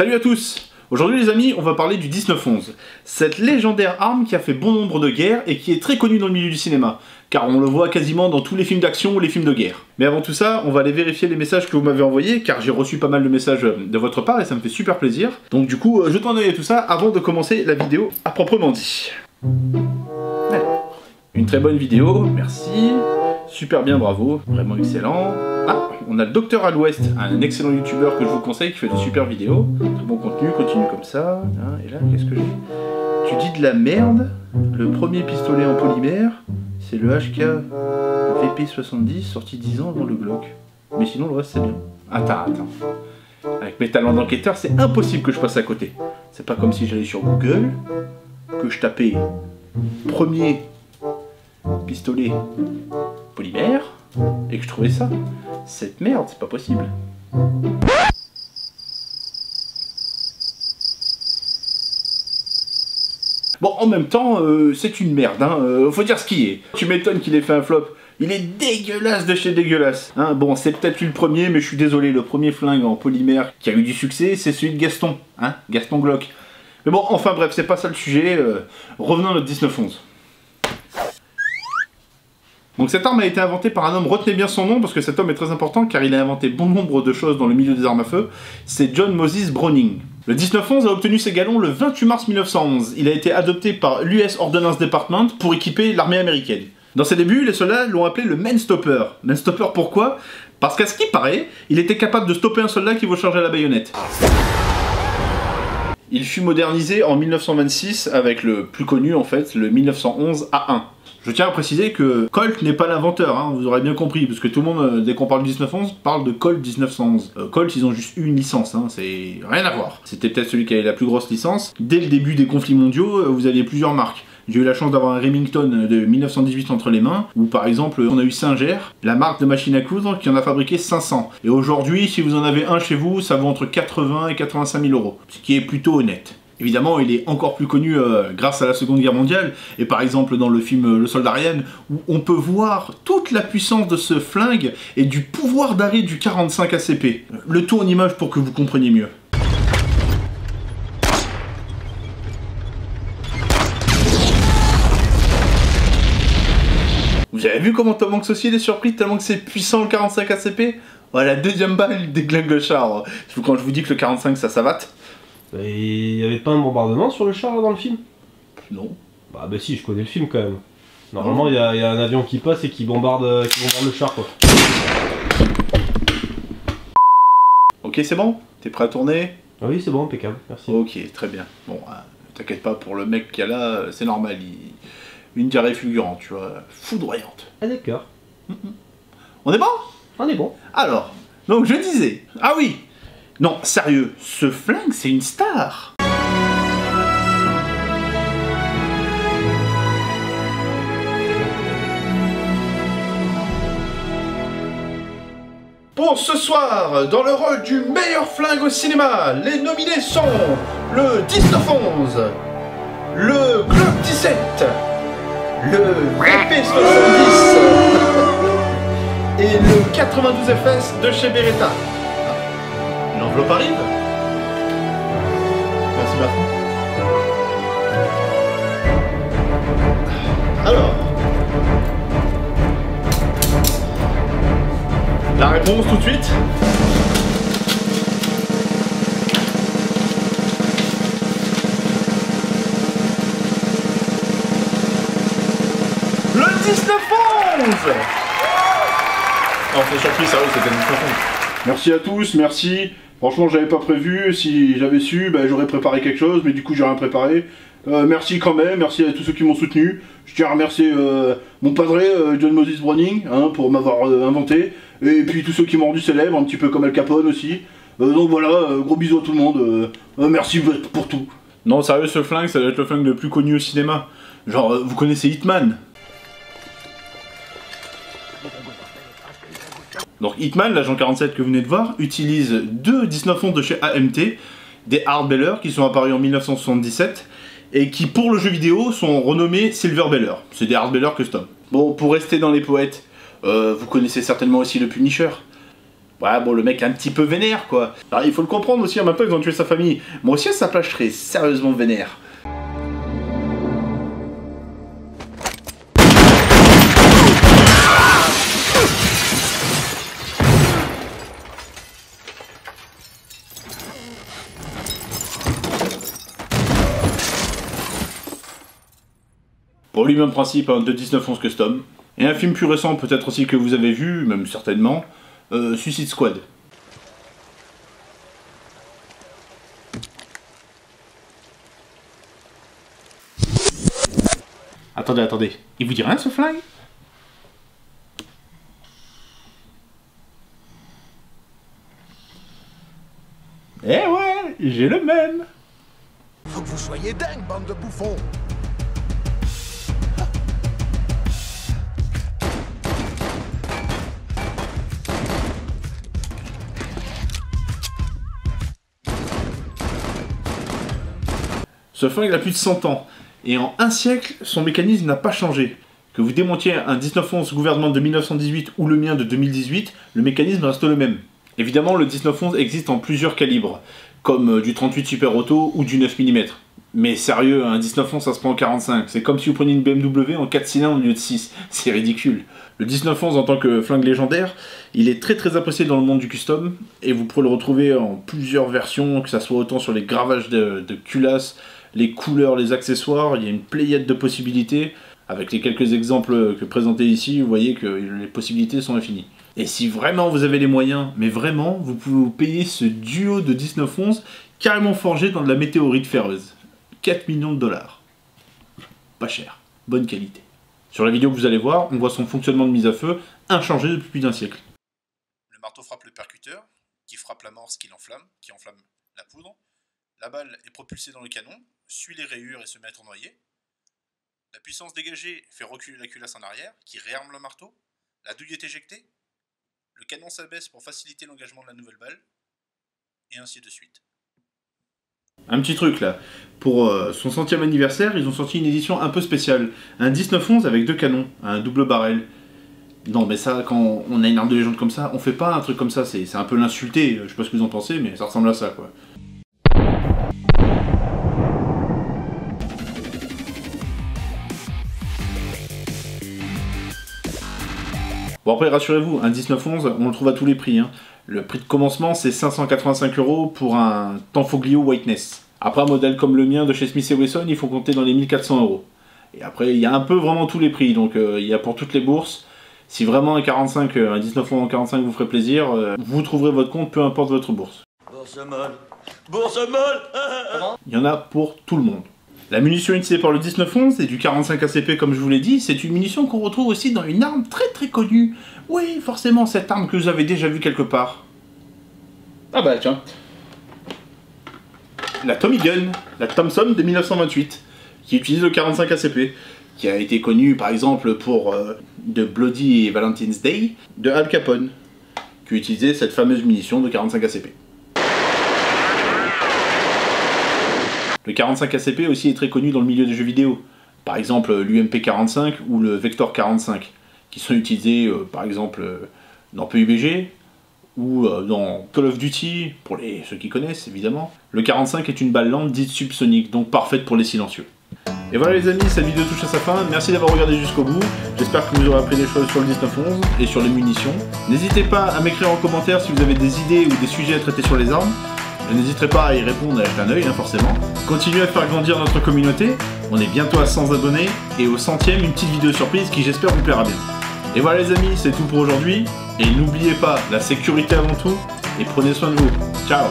Salut à tous Aujourd'hui les amis, on va parler du 1911. Cette légendaire arme qui a fait bon nombre de guerres et qui est très connue dans le milieu du cinéma, car on le voit quasiment dans tous les films d'action ou les films de guerre. Mais avant tout ça, on va aller vérifier les messages que vous m'avez envoyés, car j'ai reçu pas mal de messages de votre part et ça me fait super plaisir. Donc du coup, je un œil à tout ça avant de commencer la vidéo à proprement dit. Une très bonne vidéo, merci. Super bien, bravo, vraiment excellent. Ah, on a le Docteur à l'Ouest, un excellent youtubeur que je vous conseille qui fait de super vidéos. Très bon contenu, continue comme ça. Hein, et là, qu'est-ce que j'ai? Tu dis de la merde. Le premier pistolet en polymère, c'est le HK VP70 sorti 10 ans avant le Glock. Mais sinon, le reste, c'est bien. Attends, attends. Avec mes talents d'enquêteur, c'est impossible que je passe à côté. C'est pas comme si j'allais sur Google, que je tapais premier pistolet polymère, et que je trouvais ça. Cette merde, c'est pas possible. Bon, en même temps, euh, c'est une merde, hein. Euh, faut dire ce qui est. Tu m'étonnes qu'il ait fait un flop. Il est dégueulasse de chez dégueulasse. Hein. Bon, c'est peut-être le premier, mais je suis désolé, le premier flingue en polymère qui a eu du succès, c'est celui de Gaston, hein, Gaston Glock. Mais bon, enfin bref, c'est pas ça le sujet. Euh, revenons à notre 1911. Donc cette arme a été inventée par un homme, retenez bien son nom parce que cet homme est très important car il a inventé bon nombre de choses dans le milieu des armes à feu, c'est John Moses Browning. Le 1911 a obtenu ses galons le 28 mars 1911. Il a été adopté par l'US Ordnance Department pour équiper l'armée américaine. Dans ses débuts, les soldats l'ont appelé le main stopper. Main stopper pourquoi? Parce qu'à ce qui paraît, il était capable de stopper un soldat qui veut charger la baïonnette. Il fut modernisé en 1926 avec le plus connu en fait, le 1911 A1. Je tiens à préciser que Colt n'est pas l'inventeur, hein, vous aurez bien compris, parce que tout le monde, euh, dès qu'on parle de 1911, parle de Colt 1911. Euh, Colt, ils ont juste une licence, hein, c'est rien à voir. C'était peut-être celui qui avait la plus grosse licence. Dès le début des conflits mondiaux, euh, vous aviez plusieurs marques. J'ai eu la chance d'avoir un Remington de 1918 entre les mains, où par exemple on a eu Singer, la marque de machine à coudre qui en a fabriqué 500. Et aujourd'hui, si vous en avez un chez vous, ça vaut entre 80 et 85 000 euros, ce qui est plutôt honnête. Évidemment, il est encore plus connu euh, grâce à la Seconde Guerre mondiale, et par exemple dans le film Le Soldat où on peut voir toute la puissance de ce flingue et du pouvoir d'arrêt du 45 ACP. Le tout en image pour que vous compreniez mieux. Vous avez vu comment Tom Hanks aussi est surpris tellement que c'est puissant le 45 ACP Voilà, deuxième balle il déglingue. Quand je vous dis que le 45 ça savate, il y avait pas un bombardement sur le char dans le film? Non. Bah bah si, je connais le film quand même. Normalement, il y, a un avion qui passe et qui bombarde, qui bombarde le char quoi. Ok, c'est bon? T'es prêt à tourner? Ah Oui, c'est bon, impeccable, merci. Ok, très bien. Bon, euh, t'inquiète pas, pour le mec qui a là, c'est normal. Une diarrhée fulgurante, tu vois, foudroyante. Ah d'accord. On est bon? On est bon. Alors, donc je disais, ah oui, non, sérieux, ce flingue, c'est une star Pour ce soir, dans le rôle du meilleur flingue au cinéma, les nominés sont le 1911, le Glock 17, le VP70 et le 92 FS de chez Beretta. L'enveloppe arrive Merci Bertrand. Alors. La réponse tout de suite Le 19-11 Non, c'est surpris, sérieux, c'était le 19-11. Merci à tous, merci. Franchement, j'avais pas prévu. Si j'avais su, ben, j'aurais préparé quelque chose, mais du coup, j'ai rien préparé. Euh, merci quand même, merci à tous ceux qui m'ont soutenu. Je tiens à remercier euh, mon padré, euh, John Moses Browning, hein, pour m'avoir inventé. Et puis tous ceux qui m'ont rendu célèbre, un petit peu comme Al Capone aussi. donc voilà, gros bisous à tout le monde. merci pour tout. Non, sérieux, ce flingue, ça doit être le flingue le plus connu au cinéma. Genre, vous connaissez Hitman? Donc Hitman, l'agent 47 que vous venez de voir, utilise deux 1911 de chez AMT, des Hardbeller qui sont apparus en 1977 et qui pour le jeu vidéo sont renommés Silver Beller. C'est des Hardbeller custom. Bon, pour rester dans les poètes, euh, vous connaissez certainement aussi le Punisher. Ouais, bon, le mec est un petit peu vénère, quoi. Alors, il faut le comprendre aussi, même temps, ils ont tué sa famille. Moi aussi, à je serais sérieusement vénère. Pour lui, même principe hein, de 1911 Custom. Et un film plus récent, peut-être aussi que vous avez vu, même certainement, euh, Suicide Squad. Attendez, attendez. Il vous dit rien ce flingue? Eh ouais, j'ai le même Faut que vous soyez dingue, bande de bouffons Ce flingue a plus de 100 ans, et en un siècle, son mécanisme n'a pas changé. Que vous démontiez un 1911 gouvernement de 1918 ou le mien de 2018, le mécanisme reste le même. Évidemment, le 1911 existe en plusieurs calibres, comme euh, du 38 Super Auto ou du 9 mm. Mais sérieux, un 1911 ça se prend en 45, c'est comme si vous preniez une BMW en 4 cylindres au lieu de 6, c'est ridicule. Le 1911 en tant que flingue légendaire, il est très très apprécié dans le monde du custom, et vous pourrez le retrouver en plusieurs versions, que ça soit autant sur les gravages de, culasses, les couleurs, les accessoires, il y a une pléiade de possibilités. Avec les quelques exemples que présentés ici, vous voyez que les possibilités sont infinies. Et si vraiment vous avez les moyens, mais vraiment, vous pouvez vous payer ce duo de 1911 carrément forgé dans de la météorite ferreuse. 4 millions de dollars. Pas cher. Bonne qualité. Sur la vidéo que vous allez voir, on voit son fonctionnement de mise à feu inchangé depuis plus d'un siècle. Le marteau frappe le percuteur, qui frappe l'amorce qui l'enflamme, qui enflamme la poudre. La balle est propulsée dans le canon, suit les rayures et se met à tournoyer. La puissance dégagée fait reculer la culasse en arrière, qui réarme le marteau. La douille est éjectée. Le canon s'abaisse pour faciliter l'engagement de la nouvelle balle. Et ainsi de suite. Un petit truc là. Pour euh, son centième anniversaire, ils ont sorti une édition un peu spéciale. Un 1911 avec deux canons, un double barrel. Non, mais ça, quand on a une arme de légende comme ça, on fait pas un truc comme ça. C'est un peu l'insulter. Je sais pas ce que vous en pensez, mais ça ressemble à ça quoi. Bon après rassurez-vous, un 1911, on le trouve à tous les prix. hein. Le prix de commencement c'est 585 euros pour un Tanfoglio Whiteness. Après un modèle comme le mien de chez Smith Wesson, il faut compter dans les 1400 euros. Et après il y a un peu vraiment tous les prix, donc euh, il y a pour toutes les bourses. Si vraiment un 45, euh, un 1911 en 45 vous ferait plaisir, euh, vous trouverez votre compte peu importe votre bourse. Bourse molle Bourse molle Il y en a pour tout le monde. La munition utilisée par le 1911 et du 45 ACP comme je vous l'ai dit, c'est une munition qu'on retrouve aussi dans une arme très très connue. Oui, forcément cette arme que vous avez déjà vue quelque part. Ah bah tiens. La Tommy Gun, la Thompson de 1928, qui utilise le 45 ACP, qui a été connue par exemple pour euh, The Bloody Valentine's Day de Al Capone, qui utilisait cette fameuse munition de 45 ACP. Le 45 ACP aussi est très connu dans le milieu des jeux vidéo. Par exemple l'UMP 45 ou le Vector 45, qui sont utilisés euh, par exemple euh, dans PUBG ou euh, dans Call of Duty, pour les, ceux qui connaissent évidemment. Le 45 est une balle lente dite subsonique, donc parfaite pour les silencieux. Et voilà les amis, cette vidéo touche à sa fin. Merci d'avoir regardé jusqu'au bout. J'espère que vous aurez appris des choses sur le 1911 et sur les munitions. N'hésitez pas à m'écrire en commentaire si vous avez des idées ou des sujets à traiter sur les armes. Je n'hésiterai pas à y répondre avec un œil, hein, forcément. Continuez à faire grandir notre communauté. On est bientôt à 100 abonnés. Et au centième, une petite vidéo surprise qui j'espère vous plaira bien. Et voilà les amis, c'est tout pour aujourd'hui. Et n'oubliez pas, la sécurité avant tout. Et prenez soin de vous. Ciao